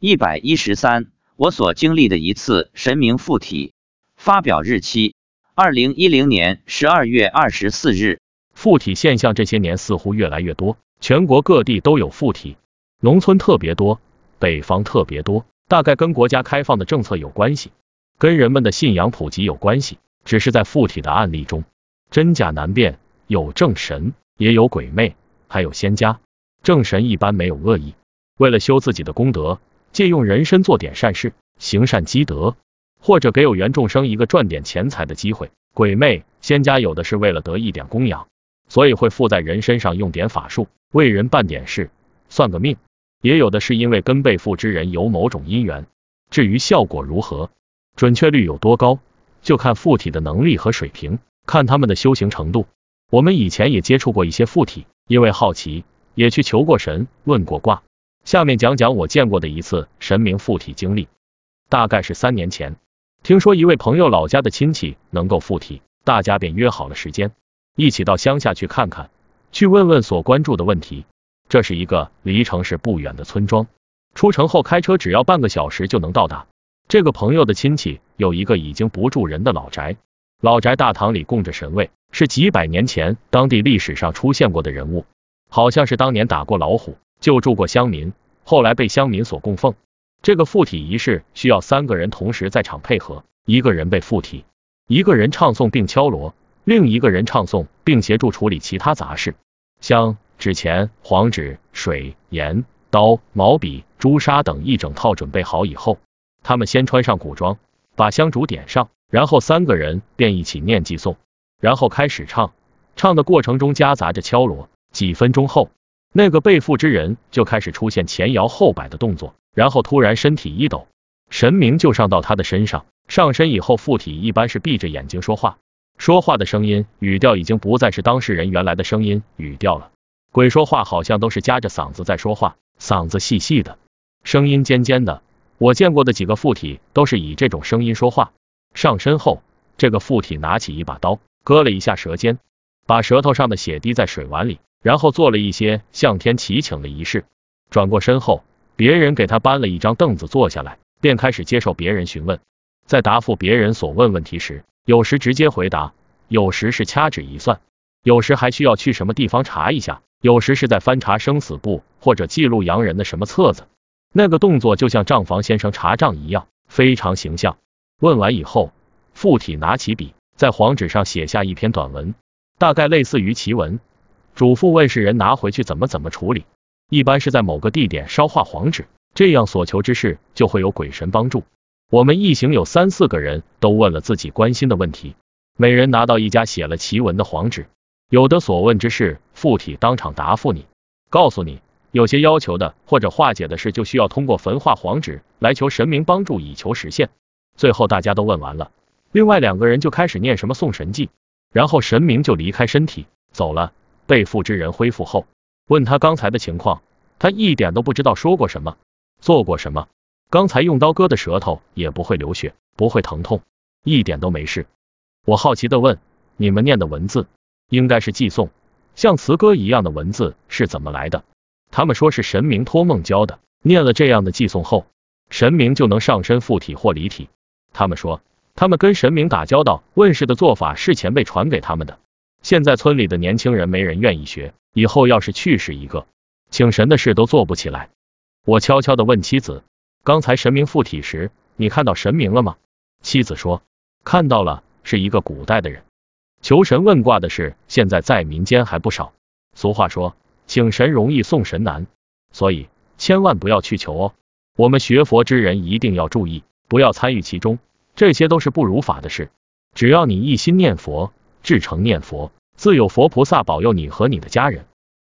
一百一十三，我所经历的一次神明附体。发表日期：二零一零年十二月二十四日。附体现象这些年似乎越来越多，全国各地都有附体，农村特别多，北方特别多，大概跟国家开放的政策有关系，跟人们的信仰普及有关系。只是在附体的案例中，真假难辨，有正神，也有鬼魅，还有仙家。正神一般没有恶意，为了修自己的功德，借用人身做点善事，行善积德，或者给有缘众生一个赚点钱财的机会。鬼魅、仙家有的是为了得一点供养，所以会附在人身上用点法术，为人办点事，算个命；也有的是因为跟被附之人有某种因缘。至于效果如何，准确率有多高，就看附体的能力和水平，看他们的修行程度。我们以前也接触过一些附体，因为好奇。也去求过神，问过卦。下面讲讲我见过的一次神明附体经历。大概是三年前，听说一位朋友老家的亲戚能够附体，大家便约好了时间，一起到乡下去看看，去问问所关注的问题。这是一个离城市不远的村庄，出城后开车只要半个小时就能到达。这个朋友的亲戚有一个已经不住人的老宅，老宅大堂里供着神位，是几百年前当地历史上出现过的人物。好像是当年打过老虎，救助过乡民，后来被乡民所供奉。这个附体仪式需要三个人同时在场配合，一个人被附体，一个人唱诵并敲锣，另一个人唱诵并协助处理其他杂事。香、纸钱、黄纸、水、盐、刀、毛笔、朱砂等一整套准备好以后，他们先穿上古装，把香烛点上，然后三个人便一起念祭诵，然后开始唱，唱的过程中夹杂着敲锣。几分钟后，那个被附之人就开始出现前摇后摆的动作，然后突然身体一抖，神明就上到他的身上。上身以后，附体一般是闭着眼睛说话，说话的声音语调已经不再是当事人原来的声音语调了。鬼说话好像都是夹着嗓子在说话，嗓子细细的，声音尖尖的。我见过的几个附体都是以这种声音说话。上身后，这个附体拿起一把刀，割了一下舌尖，把舌头上的血滴在水碗里。然后做了一些向天祈请的仪式，转过身后，别人给他搬了一张凳子坐下来，便开始接受别人询问。在答复别人所问问题时，有时直接回答，有时是掐指一算，有时还需要去什么地方查一下，有时是在翻查生死簿或者记录洋人的什么册子。那个动作就像账房先生查账一样，非常形象。问完以后，附体拿起笔，在黄纸上写下一篇短文，大概类似于奇文。嘱咐问世人拿回去怎么怎么处理，一般是在某个地点烧化黄纸，这样所求之事就会有鬼神帮助。我们一行有三四个人都问了自己关心的问题，每人拿到一家写了奇文的黄纸，有的所问之事附体当场答复你，告诉你有些要求的或者化解的事就需要通过焚化黄纸来求神明帮助以求实现。最后大家都问完了，另外两个人就开始念什么送神记，然后神明就离开身体走了。被附之人恢复后，问他刚才的情况，他一点都不知道说过什么，做过什么。刚才用刀割的舌头也不会流血，不会疼痛，一点都没事。我好奇的问，你们念的文字应该是寄诵，像词歌一样的文字是怎么来的？他们说是神明托梦教的，念了这样的寄诵后，神明就能上身附体或离体。他们说，他们跟神明打交道，问世的做法是前辈传给他们的。现在村里的年轻人没人愿意学，以后要是去世一个，请神的事都做不起来。我悄悄的问妻子，刚才神明附体时，你看到神明了吗？妻子说，看到了，是一个古代的人。求神问卦的事，现在在民间还不少。俗话说，请神容易送神难，所以千万不要去求哦。我们学佛之人一定要注意，不要参与其中，这些都是不如法的事。只要你一心念佛。至诚念佛，自有佛菩萨保佑你和你的家人。